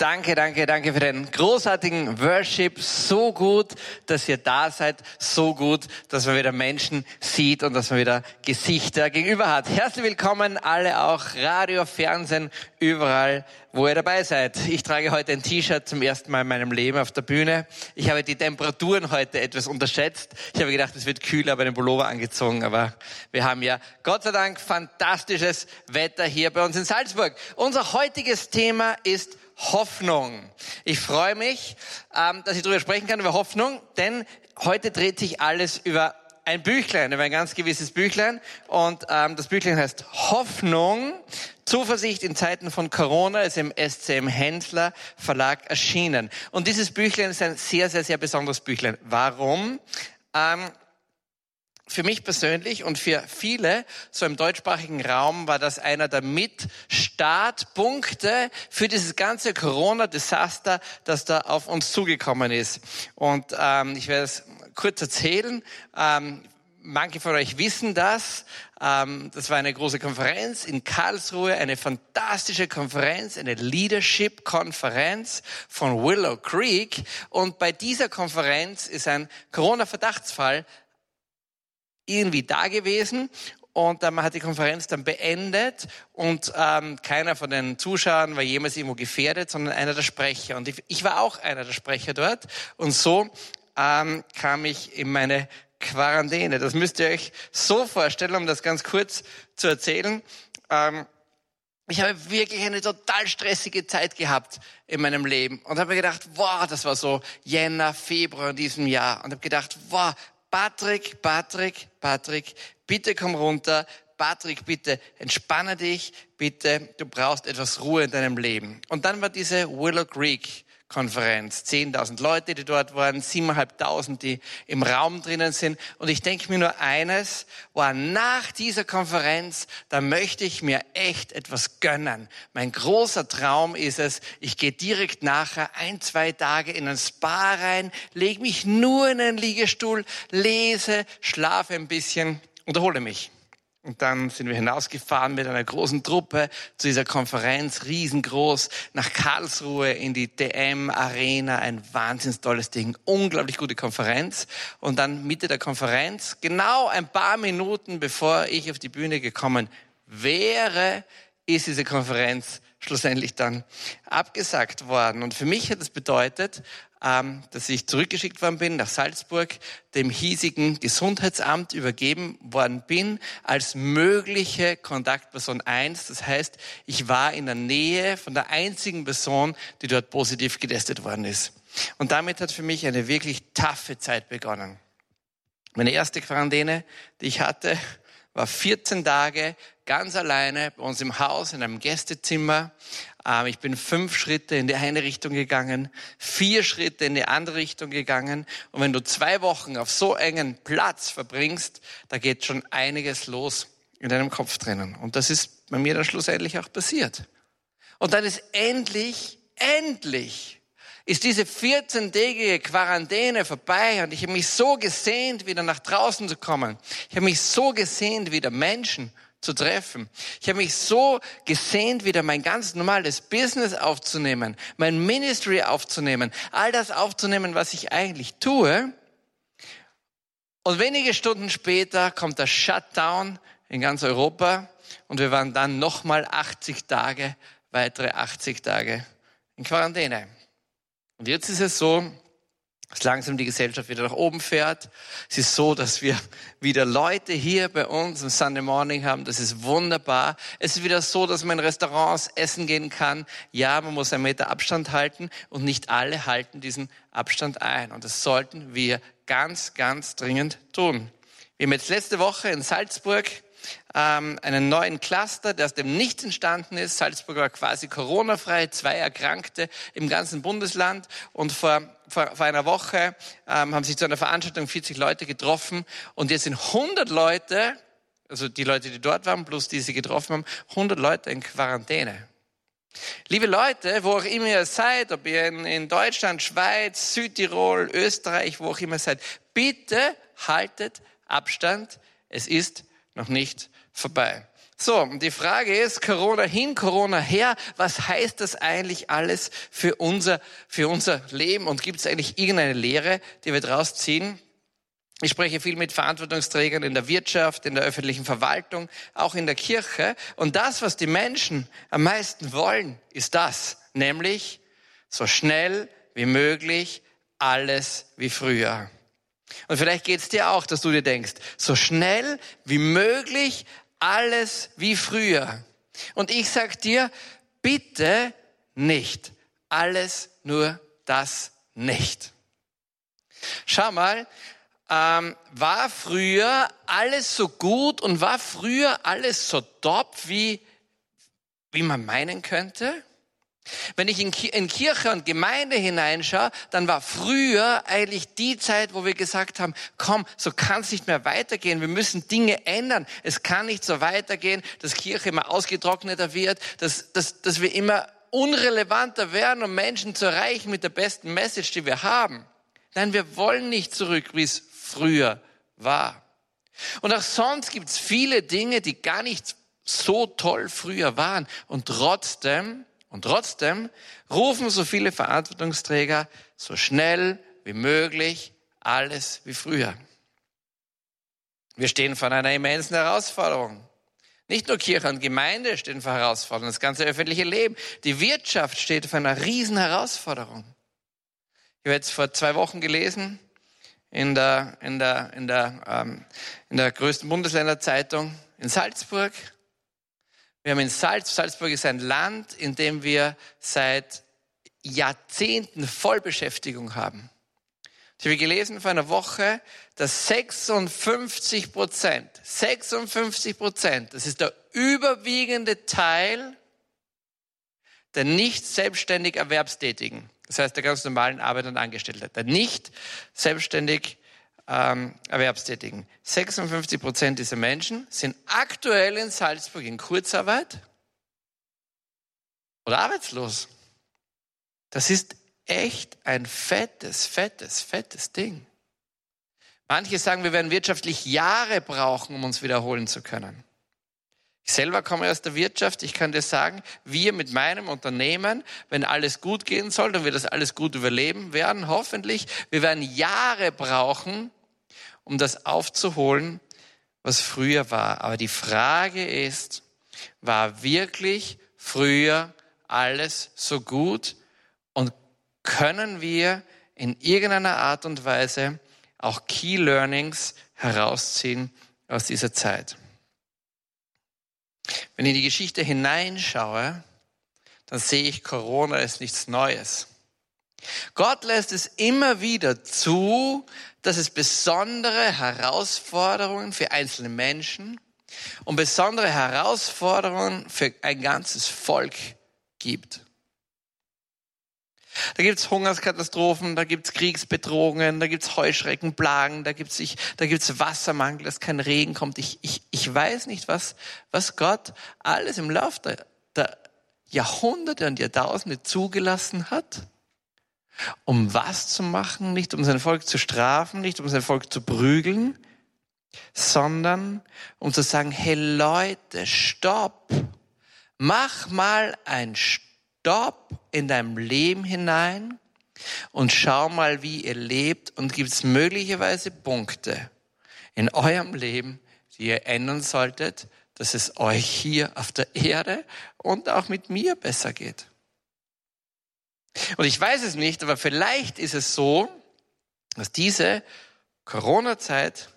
Danke, danke, danke für den großartigen Worship. So gut, dass ihr da seid. So gut, dass man wieder Menschen sieht und dass man wieder Gesichter gegenüber hat. Herzlich willkommen alle auch Radio, Fernsehen, überall, wo ihr dabei seid. Ich trage heute ein T-Shirt zum ersten Mal in meinem Leben auf der Bühne. Ich habe die Temperaturen heute etwas unterschätzt. Ich habe gedacht, es wird kühler, aber den Pullover angezogen. Aber wir haben ja Gott sei Dank fantastisches Wetter hier bei uns in Salzburg. Unser heutiges Thema ist Hoffnung. Ich freue mich, ähm, dass ich darüber sprechen kann, über Hoffnung, denn heute dreht sich alles über ein Büchlein, über ein ganz gewisses Büchlein. Und ähm, das Büchlein heißt Hoffnung, Zuversicht in Zeiten von Corona, ist im SCM Händler Verlag erschienen. Und dieses Büchlein ist ein sehr, sehr, sehr besonderes Büchlein. Warum? Ähm, für mich persönlich und für viele so im deutschsprachigen Raum war das einer der Mitstartpunkte für dieses ganze Corona-Desaster, das da auf uns zugekommen ist. Und ähm, ich werde es kurz erzählen. Ähm, manche von euch wissen das. Ähm, das war eine große Konferenz in Karlsruhe, eine fantastische Konferenz, eine Leadership-Konferenz von Willow Creek. Und bei dieser Konferenz ist ein Corona-Verdachtsfall irgendwie da gewesen und ähm, man hat die Konferenz dann beendet und ähm, keiner von den Zuschauern war jemals irgendwo gefährdet, sondern einer der Sprecher. Und ich, ich war auch einer der Sprecher dort. Und so ähm, kam ich in meine Quarantäne. Das müsst ihr euch so vorstellen, um das ganz kurz zu erzählen. Ähm, ich habe wirklich eine total stressige Zeit gehabt in meinem Leben und habe mir gedacht, wow, das war so Jänner, Februar in diesem Jahr und habe gedacht, wow, Patrick, Patrick, Patrick, bitte komm runter. Patrick, bitte entspanne dich, bitte, du brauchst etwas Ruhe in deinem Leben. Und dann war diese Willow Creek Konferenz. 10.000 Leute, die dort waren, 7.500, die im Raum drinnen sind. Und ich denke mir nur eines, war nach dieser Konferenz, da möchte ich mir echt etwas gönnen. Mein großer Traum ist es, ich gehe direkt nachher ein, zwei Tage in ein Spa rein, lege mich nur in einen Liegestuhl, lese, schlafe ein bisschen und erhole mich. Und dann sind wir hinausgefahren mit einer großen Truppe zu dieser Konferenz, riesengroß, nach Karlsruhe in die DM Arena, ein wahnsinns tolles Ding, unglaublich gute Konferenz. Und dann Mitte der Konferenz, genau ein paar Minuten bevor ich auf die Bühne gekommen wäre, ist diese Konferenz schlussendlich dann abgesagt worden. Und für mich hat das bedeutet, ähm, dass ich zurückgeschickt worden bin nach Salzburg, dem hiesigen Gesundheitsamt übergeben worden bin als mögliche Kontaktperson eins. Das heißt, ich war in der Nähe von der einzigen Person, die dort positiv getestet worden ist. Und damit hat für mich eine wirklich taffe Zeit begonnen. Meine erste Quarantäne, die ich hatte, war 14 Tage ganz alleine bei uns im Haus in einem Gästezimmer. Ähm, ich bin fünf Schritte in die eine Richtung gegangen, vier Schritte in die andere Richtung gegangen. Und wenn du zwei Wochen auf so engen Platz verbringst, da geht schon einiges los in deinem Kopf drinnen. Und das ist bei mir dann schlussendlich auch passiert. Und dann ist endlich, endlich ist diese 14-tägige Quarantäne vorbei und ich habe mich so gesehnt, wieder nach draußen zu kommen. Ich habe mich so gesehnt, wieder Menschen zu treffen. Ich habe mich so gesehnt, wieder mein ganz normales Business aufzunehmen, mein Ministry aufzunehmen, all das aufzunehmen, was ich eigentlich tue. Und wenige Stunden später kommt der Shutdown in ganz Europa und wir waren dann nochmal 80 Tage, weitere 80 Tage in Quarantäne. Und jetzt ist es so, dass langsam die Gesellschaft wieder nach oben fährt. Es ist so, dass wir wieder Leute hier bei uns am Sunday Morning haben. Das ist wunderbar. Es ist wieder so, dass man in Restaurants essen gehen kann. Ja, man muss einen Meter Abstand halten und nicht alle halten diesen Abstand ein. Und das sollten wir ganz, ganz dringend tun. Wir haben jetzt letzte Woche in Salzburg ähm, einen neuen Cluster, der aus dem Nichts entstanden ist. Salzburg war quasi Corona-frei, zwei Erkrankte im ganzen Bundesland. Und vor, vor, vor einer Woche ähm, haben sich zu einer Veranstaltung 40 Leute getroffen. Und jetzt sind 100 Leute, also die Leute, die dort waren, plus die sie getroffen haben, 100 Leute in Quarantäne. Liebe Leute, wo auch immer ihr seid, ob ihr in, in Deutschland, Schweiz, Südtirol, Österreich, wo auch immer seid, bitte haltet Abstand. Es ist noch nicht vorbei. So, und die Frage ist, Corona hin, Corona her, was heißt das eigentlich alles für unser, für unser Leben? Und gibt es eigentlich irgendeine Lehre, die wir daraus ziehen? Ich spreche viel mit Verantwortungsträgern in der Wirtschaft, in der öffentlichen Verwaltung, auch in der Kirche. Und das, was die Menschen am meisten wollen, ist das, nämlich so schnell wie möglich alles wie früher. Und vielleicht geht es dir auch, dass du dir denkst, so schnell wie möglich alles wie früher. Und ich sag dir, bitte nicht. Alles nur das nicht. Schau mal, ähm, war früher alles so gut und war früher alles so top, wie, wie man meinen könnte? Wenn ich in, Kirche und Gemeinde hineinschaue, dann war früher eigentlich die Zeit, wo wir gesagt haben, komm, so kann es nicht mehr weitergehen. Wir müssen Dinge ändern. Es kann nicht so weitergehen, dass Kirche immer ausgetrockneter wird, dass, dass, dass wir immer unrelevanter werden, um Menschen zu erreichen mit der besten Message, die wir haben. Nein, wir wollen nicht zurück, wie es früher war. Und auch sonst gibt es viele Dinge, die gar nicht so toll früher waren. Und trotzdem und trotzdem rufen so viele Verantwortungsträger so schnell wie möglich alles wie früher. Wir stehen vor einer immensen Herausforderung. Nicht nur Kirche und Gemeinde stehen vor Herausforderungen, das ganze öffentliche Leben. Die Wirtschaft steht vor einer riesen Herausforderung. Ich habe jetzt vor zwei Wochen gelesen in der, in der, in der, ähm, in der größten Bundesländerzeitung in Salzburg, wir haben in Salz, Salzburg ist ein Land, in dem wir seit Jahrzehnten Vollbeschäftigung haben. Ich habe gelesen vor einer Woche, dass 56 Prozent, 56 Prozent, das ist der überwiegende Teil der nicht selbstständig Erwerbstätigen, das heißt der ganz normalen Arbeiter und Angestellten, der nicht selbstständig ähm, Erwerbstätigen. 56 Prozent dieser Menschen sind aktuell in Salzburg in Kurzarbeit oder arbeitslos. Das ist echt ein fettes, fettes, fettes Ding. Manche sagen, wir werden wirtschaftlich Jahre brauchen, um uns wiederholen zu können. Ich selber komme aus der Wirtschaft. Ich kann dir sagen, wir mit meinem Unternehmen, wenn alles gut gehen soll, dann wir das alles gut überleben werden, hoffentlich. Wir werden Jahre brauchen, um das aufzuholen, was früher war. Aber die Frage ist, war wirklich früher alles so gut und können wir in irgendeiner Art und Weise auch Key Learnings herausziehen aus dieser Zeit? Wenn ich in die Geschichte hineinschaue, dann sehe ich, Corona ist nichts Neues. Gott lässt es immer wieder zu, dass es besondere Herausforderungen für einzelne Menschen und besondere Herausforderungen für ein ganzes Volk gibt. Da gibt's Hungerskatastrophen, da gibt's Kriegsbedrohungen, da gibt's Heuschreckenplagen, da gibt's ich, Wassermangel, dass kein Regen kommt. Ich, ich, ich weiß nicht, was, was Gott alles im Laufe der, der Jahrhunderte und Jahrtausende zugelassen hat um was zu machen, nicht um sein Volk zu strafen, nicht um sein Volk zu prügeln, sondern um zu sagen, hey Leute, stopp, mach mal ein Stopp in deinem Leben hinein und schau mal, wie ihr lebt und gibt es möglicherweise Punkte in eurem Leben, die ihr ändern solltet, dass es euch hier auf der Erde und auch mit mir besser geht. Und ich weiß es nicht, aber vielleicht ist es so, dass diese Corona-Zeit,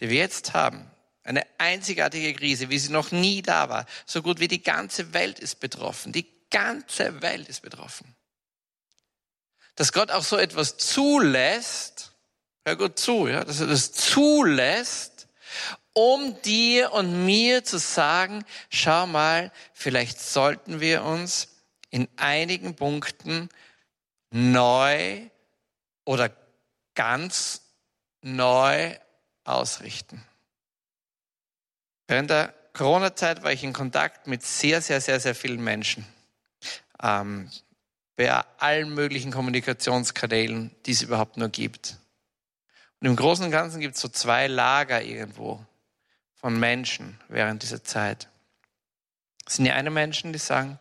die wir jetzt haben, eine einzigartige Krise, wie sie noch nie da war, so gut wie die ganze Welt ist betroffen. Die ganze Welt ist betroffen. Dass Gott auch so etwas zulässt, hör gut zu, ja, dass er das zulässt, um dir und mir zu sagen, schau mal, vielleicht sollten wir uns in einigen Punkten neu oder ganz neu ausrichten. Während der Corona-Zeit war ich in Kontakt mit sehr, sehr, sehr, sehr vielen Menschen. Ähm, bei allen möglichen Kommunikationskanälen, die es überhaupt nur gibt. Und im Großen und Ganzen gibt es so zwei Lager irgendwo von Menschen während dieser Zeit. Es sind ja eine Menschen, die sagen,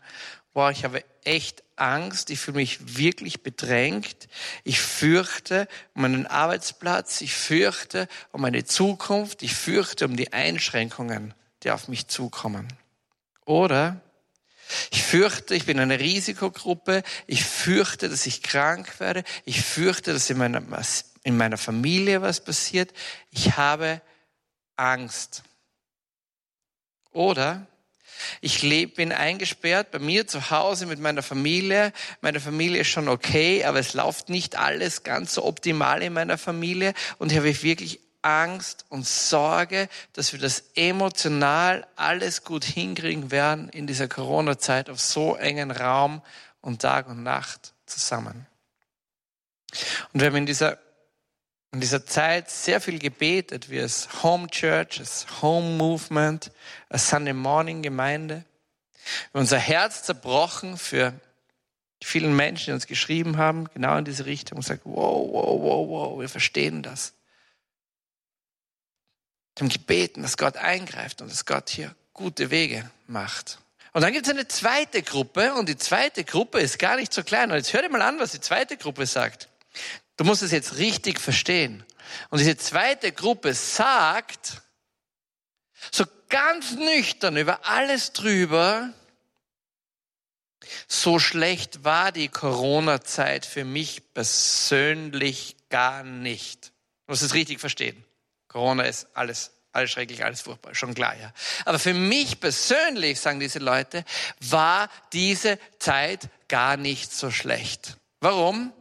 boah, ich habe echt Angst, ich fühle mich wirklich bedrängt, ich fürchte um meinen Arbeitsplatz, ich fürchte um meine Zukunft, ich fürchte um die Einschränkungen, die auf mich zukommen. Oder ich fürchte, ich bin eine Risikogruppe, ich fürchte, dass ich krank werde, ich fürchte, dass in meiner, in meiner Familie was passiert, ich habe Angst. Oder ich lebe, bin eingesperrt bei mir zu Hause mit meiner Familie. Meine Familie ist schon okay, aber es läuft nicht alles ganz so optimal in meiner Familie und ich habe wirklich Angst und Sorge, dass wir das emotional alles gut hinkriegen werden in dieser Corona-Zeit auf so engen Raum und Tag und Nacht zusammen. Und wir haben in dieser in dieser Zeit sehr viel gebetet, wie es Home Church, es Home Movement, a Sunday Morning Gemeinde. Wir unser Herz zerbrochen für die vielen Menschen, die uns geschrieben haben, genau in diese Richtung und gesagt, wow, wow, wow, wow, wir verstehen das. Wir haben gebeten, dass Gott eingreift und dass Gott hier gute Wege macht. Und dann gibt es eine zweite Gruppe und die zweite Gruppe ist gar nicht so klein. Und jetzt hör dir mal an, was die zweite Gruppe sagt. Du musst es jetzt richtig verstehen. Und diese zweite Gruppe sagt, so ganz nüchtern über alles drüber, so schlecht war die Corona-Zeit für mich persönlich gar nicht. Du musst es richtig verstehen. Corona ist alles, alles schrecklich, alles furchtbar, schon klar, ja. Aber für mich persönlich, sagen diese Leute, war diese Zeit gar nicht so schlecht. Warum?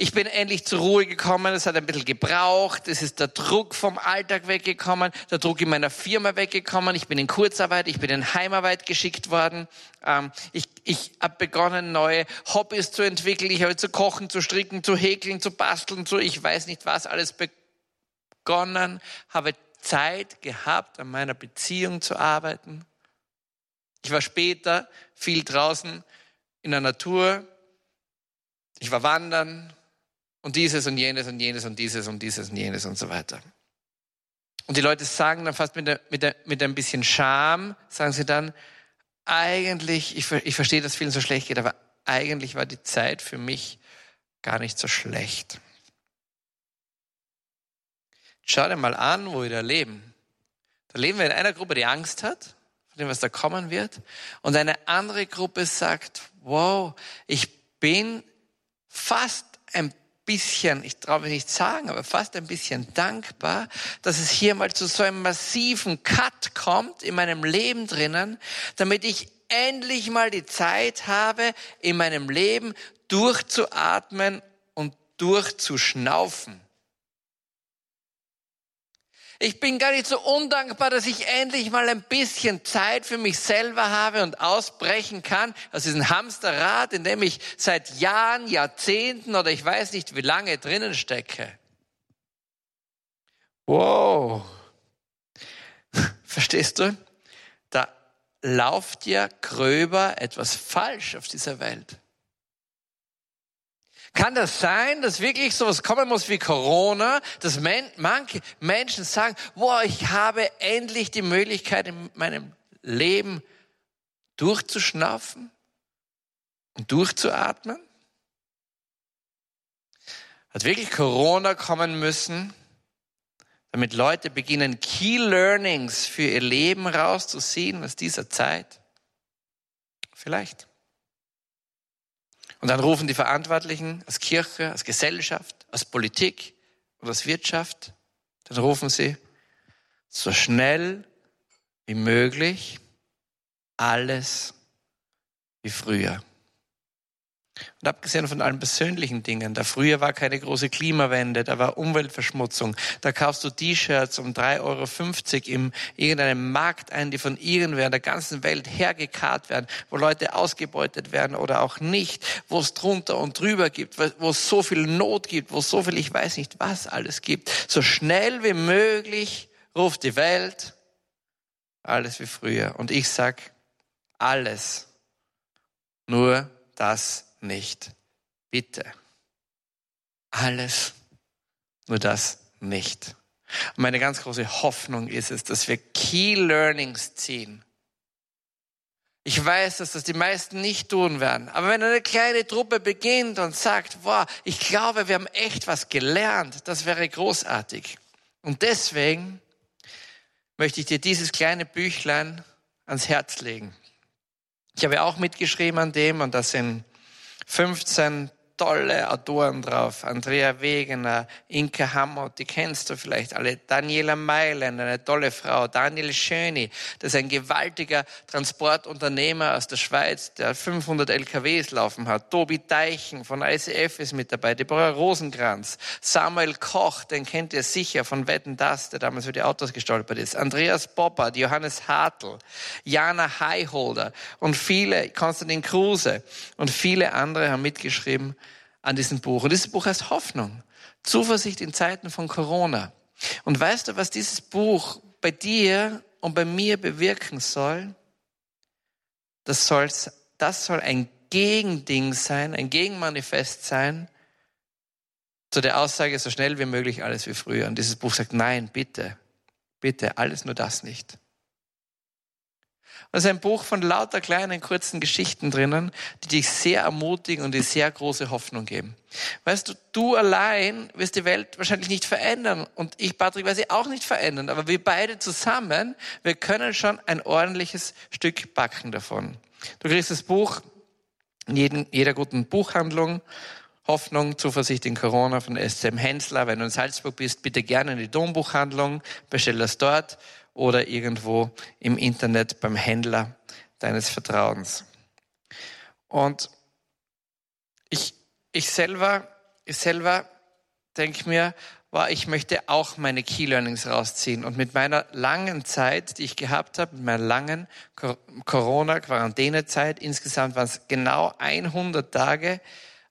Ich bin endlich zur Ruhe gekommen. Es hat ein bisschen gebraucht. Es ist der Druck vom Alltag weggekommen, der Druck in meiner Firma weggekommen. Ich bin in Kurzarbeit, ich bin in Heimarbeit geschickt worden. Ähm, ich ich habe begonnen, neue Hobbys zu entwickeln. Ich habe zu kochen, zu stricken, zu häkeln, zu basteln, zu ich weiß nicht was alles begonnen. Habe Zeit gehabt, an meiner Beziehung zu arbeiten. Ich war später viel draußen in der Natur. Ich war wandern, und dieses und jenes und jenes und dieses und dieses und jenes und so weiter. Und die Leute sagen dann fast mit, der, mit, der, mit ein bisschen Scham, sagen sie dann, eigentlich, ich, ich verstehe, dass vielen so schlecht geht, aber eigentlich war die Zeit für mich gar nicht so schlecht. Schau dir mal an, wo wir da leben. Da leben wir in einer Gruppe, die Angst hat, von dem, was da kommen wird. Und eine andere Gruppe sagt, wow, ich bin fast ein bisschen, ich traue mich nicht sagen, aber fast ein bisschen dankbar, dass es hier mal zu so einem massiven Cut kommt in meinem Leben drinnen, damit ich endlich mal die Zeit habe, in meinem Leben durchzuatmen und durchzuschnaufen. Ich bin gar nicht so undankbar, dass ich endlich mal ein bisschen Zeit für mich selber habe und ausbrechen kann aus diesem Hamsterrad, in dem ich seit Jahren, Jahrzehnten oder ich weiß nicht wie lange drinnen stecke. Wow. Verstehst du? Da lauft ja gröber etwas falsch auf dieser Welt. Kann das sein, dass wirklich sowas kommen muss wie Corona, dass manche Menschen sagen, boah, ich habe endlich die Möglichkeit in meinem Leben durchzuschnaufen und durchzuatmen? Hat wirklich Corona kommen müssen, damit Leute beginnen, Key Learnings für ihr Leben rauszuziehen aus dieser Zeit? Vielleicht. Und dann rufen die Verantwortlichen als Kirche, als Gesellschaft, als Politik und als Wirtschaft, dann rufen sie so schnell wie möglich alles wie früher. Und abgesehen von allen persönlichen Dingen, da früher war keine große Klimawende, da war Umweltverschmutzung, da kaufst du T-Shirts um 3,50 Euro im irgendeinem Markt ein, die von irgendwer in der ganzen Welt hergekarrt werden, wo Leute ausgebeutet werden oder auch nicht, wo es drunter und drüber gibt, wo es so viel Not gibt, wo es so viel, ich weiß nicht was alles gibt. So schnell wie möglich ruft die Welt alles wie früher. Und ich sag alles, nur das nicht. Bitte. Alles, nur das nicht. Und meine ganz große Hoffnung ist es, dass wir Key Learnings ziehen Ich weiß, dass das die meisten nicht tun werden. Aber wenn eine kleine Truppe beginnt und sagt, wow, ich glaube, wir haben echt was gelernt, das wäre großartig. Und deswegen möchte ich dir dieses kleine Büchlein ans Herz legen. Ich habe auch mitgeschrieben an dem und das sind 15 tolle Autoren drauf. Andrea Wegener, Inke Hammott, die kennst du vielleicht alle. Daniela Meilen, eine tolle Frau. Daniel Schöni, das ist ein gewaltiger Transportunternehmer aus der Schweiz, der 500 LKWs laufen hat. Tobi Deichen von ICF ist mit dabei. Deborah Rosenkranz. Samuel Koch, den kennt ihr sicher von Wetten Das, der damals für die Autos gestolpert ist. Andreas Boppert, Johannes Hartl, Jana Highholder und viele, Konstantin Kruse und viele andere haben mitgeschrieben, an diesem Buch. Und dieses Buch heißt Hoffnung. Zuversicht in Zeiten von Corona. Und weißt du, was dieses Buch bei dir und bei mir bewirken soll? Das, soll's, das soll ein Gegending sein, ein Gegenmanifest sein zu der Aussage, so schnell wie möglich alles wie früher. Und dieses Buch sagt, nein, bitte, bitte, alles nur das nicht. Und es ist ein Buch von lauter kleinen, kurzen Geschichten drinnen, die dich sehr ermutigen und dir sehr große Hoffnung geben. Weißt du, du allein wirst die Welt wahrscheinlich nicht verändern und ich, Patrick, werde sie auch nicht verändern, aber wir beide zusammen, wir können schon ein ordentliches Stück backen davon. Du kriegst das Buch in jeden, jeder guten Buchhandlung Hoffnung, Zuversicht in Corona von SCM Hensler. Wenn du in Salzburg bist, bitte gerne in die Dombuchhandlung, bestell das dort oder irgendwo im Internet beim Händler deines Vertrauens. Und ich, ich selber, ich selber denke mir, war, ich möchte auch meine Key Learnings rausziehen. Und mit meiner langen Zeit, die ich gehabt habe, mit meiner langen Corona-Quarantänezeit, insgesamt waren es genau 100 Tage,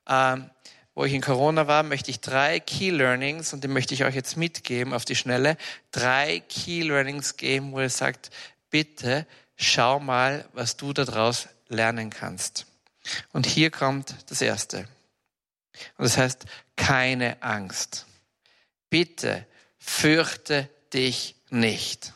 ähm, wo ich in Corona war, möchte ich drei Key Learnings, und die möchte ich euch jetzt mitgeben auf die Schnelle, drei Key Learnings geben, wo ihr sagt, bitte schau mal, was du daraus lernen kannst. Und hier kommt das erste. Und das heißt, keine Angst. Bitte fürchte dich nicht.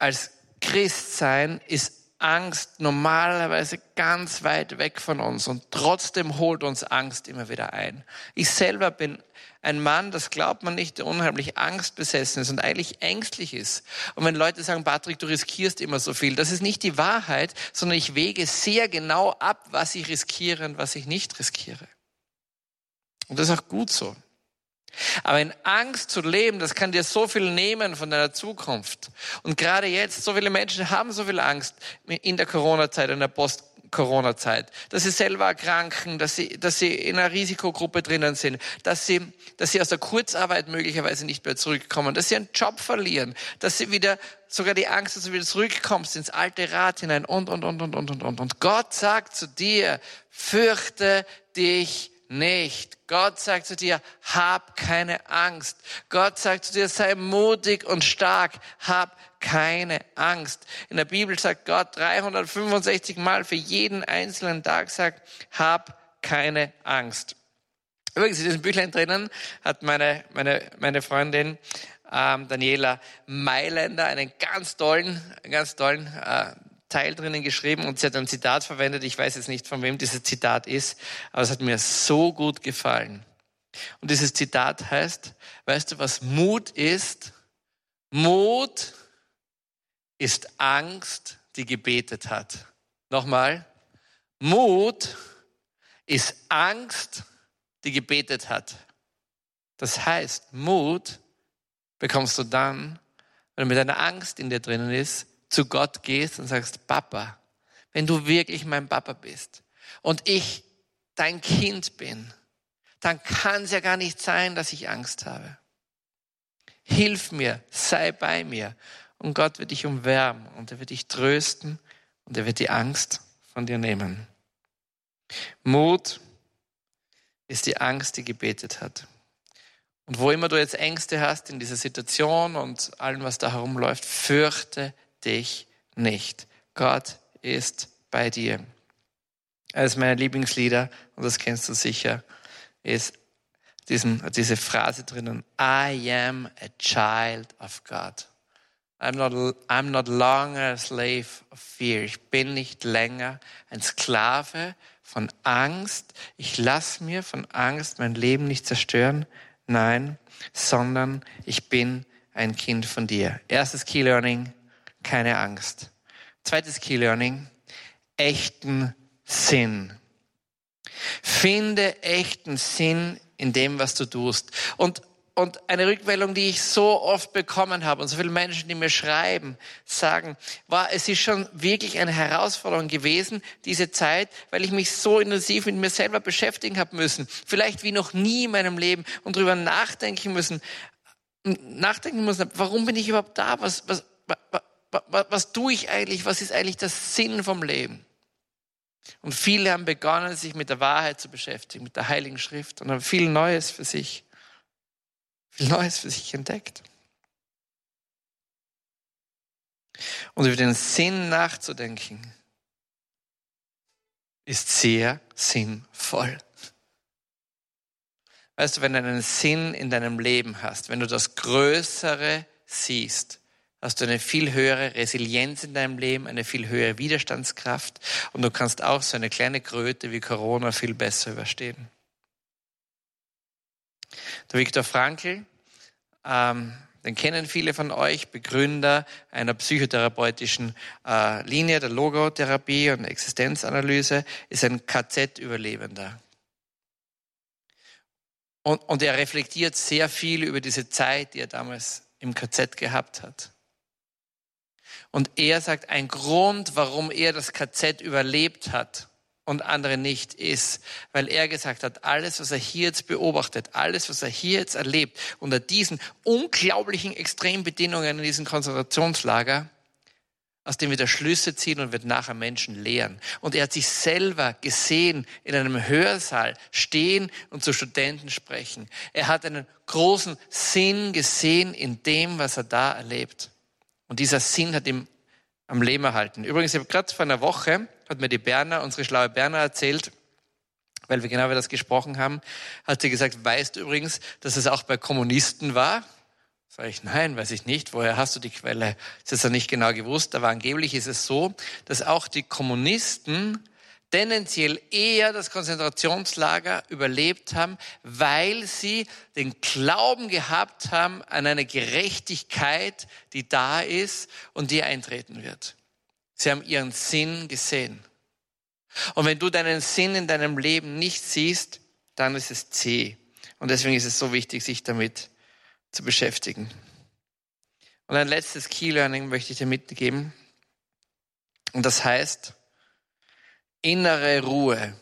Als Christsein ist Angst normalerweise ganz weit weg von uns und trotzdem holt uns Angst immer wieder ein. Ich selber bin ein Mann, das glaubt man nicht, der unheimlich angstbesessen ist und eigentlich ängstlich ist. Und wenn Leute sagen, Patrick, du riskierst immer so viel, das ist nicht die Wahrheit, sondern ich wege sehr genau ab, was ich riskiere und was ich nicht riskiere. Und das ist auch gut so. Aber in Angst zu leben, das kann dir so viel nehmen von deiner Zukunft. Und gerade jetzt, so viele Menschen haben so viel Angst in der Corona-Zeit, in der Post- Corona-Zeit, dass sie selber erkranken, dass sie, dass sie in einer Risikogruppe drinnen sind, dass sie, dass sie aus der Kurzarbeit möglicherweise nicht mehr zurückkommen, dass sie einen Job verlieren, dass sie wieder, sogar die Angst, dass du wieder zurückkommst ins alte Rad hinein und, und, und, und, und, und, und. Und Gott sagt zu dir, fürchte dich nicht. Gott sagt zu dir, hab keine Angst. Gott sagt zu dir, sei mutig und stark, hab keine Angst. In der Bibel sagt Gott 365 Mal für jeden einzelnen Tag sagt, hab keine Angst. Übrigens, in diesem Büchlein drinnen hat meine, meine, meine Freundin ähm, Daniela Mailänder einen ganz tollen, ganz tollen äh, Teil drinnen geschrieben und sie hat ein Zitat verwendet. Ich weiß jetzt nicht, von wem dieses Zitat ist, aber es hat mir so gut gefallen. Und dieses Zitat heißt, weißt du, was Mut ist? Mut ist Angst, die gebetet hat. Nochmal. Mut ist Angst, die gebetet hat. Das heißt, Mut bekommst du dann, wenn du mit einer Angst in dir drinnen ist, zu Gott gehst und sagst, Papa, wenn du wirklich mein Papa bist und ich dein Kind bin, dann kann es ja gar nicht sein, dass ich Angst habe. Hilf mir, sei bei mir. Und Gott wird dich umwärmen und er wird dich trösten und er wird die Angst von dir nehmen. Mut ist die Angst, die gebetet hat. Und wo immer du jetzt Ängste hast in dieser Situation und allem, was da herumläuft, fürchte dich nicht. Gott ist bei dir. Eines meiner Lieblingslieder, und das kennst du sicher, ist diesen, diese Phrase drinnen, I am a child of God. I'm not, I'm not longer a slave of fear. Ich bin nicht länger ein Sklave von Angst. Ich lasse mir von Angst mein Leben nicht zerstören. Nein, sondern ich bin ein Kind von dir. Erstes Key Learning, keine Angst. Zweites Key Learning, echten Sinn. Finde echten Sinn in dem, was du tust. Und und eine Rückmeldung, die ich so oft bekommen habe und so viele Menschen, die mir schreiben, sagen, war, es ist schon wirklich eine Herausforderung gewesen, diese Zeit, weil ich mich so intensiv mit mir selber beschäftigen habe müssen. Vielleicht wie noch nie in meinem Leben und darüber nachdenken müssen, nachdenken müssen, warum bin ich überhaupt da? Was, was, was, was, tue ich eigentlich? Was ist eigentlich der Sinn vom Leben? Und viele haben begonnen, sich mit der Wahrheit zu beschäftigen, mit der Heiligen Schrift und haben viel Neues für sich viel Neues für sich entdeckt. Und über den Sinn nachzudenken, ist sehr sinnvoll. Weißt du, wenn du einen Sinn in deinem Leben hast, wenn du das Größere siehst, hast du eine viel höhere Resilienz in deinem Leben, eine viel höhere Widerstandskraft und du kannst auch so eine kleine Kröte wie Corona viel besser überstehen. Der Viktor Frankl, ähm, den kennen viele von euch, Begründer einer psychotherapeutischen äh, Linie der Logotherapie und Existenzanalyse, ist ein KZ-Überlebender. Und, und er reflektiert sehr viel über diese Zeit, die er damals im KZ gehabt hat. Und er sagt, ein Grund, warum er das KZ überlebt hat, und andere nicht ist, weil er gesagt hat, alles, was er hier jetzt beobachtet, alles, was er hier jetzt erlebt, unter diesen unglaublichen Extrembedingungen in diesem Konzentrationslager, aus dem wir der Schlüsse ziehen und wird nachher Menschen lehren. Und er hat sich selber gesehen in einem Hörsaal stehen und zu Studenten sprechen. Er hat einen großen Sinn gesehen in dem, was er da erlebt. Und dieser Sinn hat ihm am Leben erhalten. Übrigens, ich habe gerade vor einer Woche hat mir die Berner, unsere schlaue Berner erzählt, weil wir genau über das gesprochen haben, hat sie gesagt, weißt du übrigens, dass es auch bei Kommunisten war? Sag ich, nein, weiß ich nicht. Woher hast du die Quelle? Das ist ja nicht genau gewusst, aber angeblich ist es so, dass auch die Kommunisten tendenziell eher das Konzentrationslager überlebt haben, weil sie den Glauben gehabt haben an eine Gerechtigkeit, die da ist und die eintreten wird. Sie haben ihren Sinn gesehen. Und wenn du deinen Sinn in deinem Leben nicht siehst, dann ist es zäh. Und deswegen ist es so wichtig, sich damit zu beschäftigen. Und ein letztes Key Learning möchte ich dir mitgeben. Und das heißt, innere Ruhe.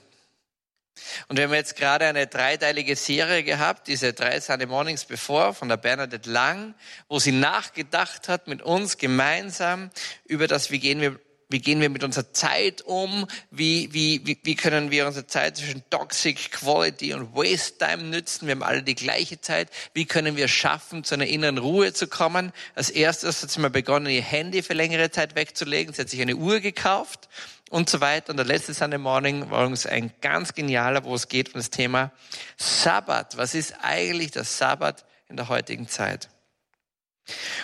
Und wir haben jetzt gerade eine dreiteilige Serie gehabt, diese drei Sunday Mornings Before von der Bernadette Lang, wo sie nachgedacht hat mit uns gemeinsam über das, wie gehen wir wie gehen wir mit unserer Zeit um? Wie, wie, wie, wie können wir unsere Zeit zwischen Toxic Quality und Waste Time nützen? Wir haben alle die gleiche Zeit. Wie können wir schaffen, zu einer inneren Ruhe zu kommen? Als erstes hat sie mal begonnen, ihr Handy für längere Zeit wegzulegen. Sie hat sich eine Uhr gekauft und so weiter. Und der letzte Sunday Morning war uns ein ganz genialer, wo es geht um das Thema Sabbat. Was ist eigentlich das Sabbat in der heutigen Zeit?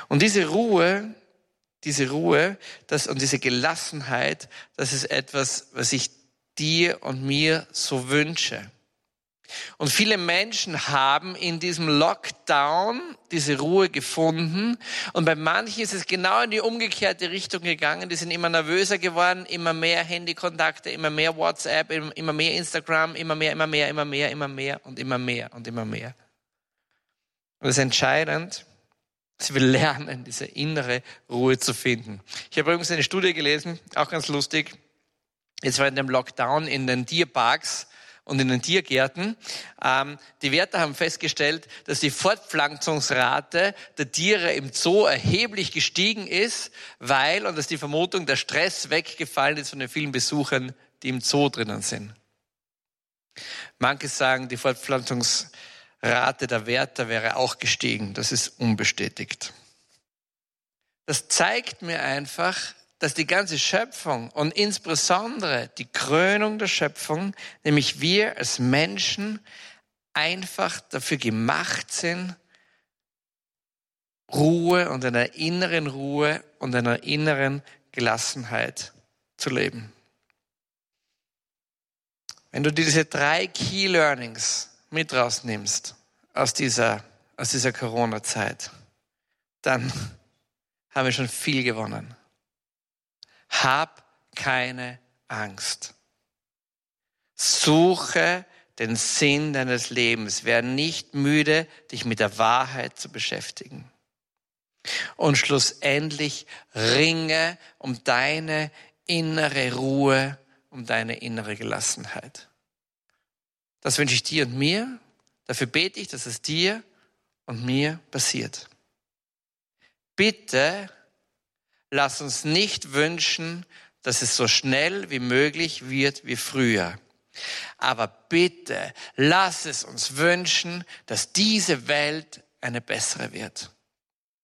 Und diese Ruhe, diese Ruhe das, und diese Gelassenheit, das ist etwas, was ich dir und mir so wünsche. Und viele Menschen haben in diesem Lockdown diese Ruhe gefunden. Und bei manchen ist es genau in die umgekehrte Richtung gegangen. Die sind immer nervöser geworden, immer mehr Handykontakte, immer mehr WhatsApp, immer mehr Instagram, immer mehr, immer mehr, immer mehr, immer mehr und immer mehr und immer mehr. Und es ist entscheidend, dass wir lernen, diese innere Ruhe zu finden. Ich habe übrigens eine Studie gelesen, auch ganz lustig. Jetzt war in dem Lockdown in den Tierparks und in den Tiergärten. Ähm, die Wärter haben festgestellt, dass die Fortpflanzungsrate der Tiere im Zoo erheblich gestiegen ist, weil, und dass die Vermutung, der Stress weggefallen ist von den vielen Besuchern, die im Zoo drinnen sind. Manche sagen, die Fortpflanzungsrate der Wärter wäre auch gestiegen. Das ist unbestätigt. Das zeigt mir einfach, dass die ganze Schöpfung und insbesondere die Krönung der Schöpfung, nämlich wir als Menschen, einfach dafür gemacht sind, Ruhe und einer inneren Ruhe und einer inneren Gelassenheit zu leben. Wenn du diese drei Key Learnings mit rausnimmst aus dieser, aus dieser Corona-Zeit, dann haben wir schon viel gewonnen. Hab keine Angst. Suche den Sinn deines Lebens. Werde nicht müde, dich mit der Wahrheit zu beschäftigen. Und schlussendlich ringe um deine innere Ruhe, um deine innere Gelassenheit. Das wünsche ich dir und mir. Dafür bete ich, dass es dir und mir passiert. Bitte lass uns nicht wünschen, dass es so schnell wie möglich wird wie früher. Aber bitte lass es uns wünschen, dass diese Welt eine bessere wird.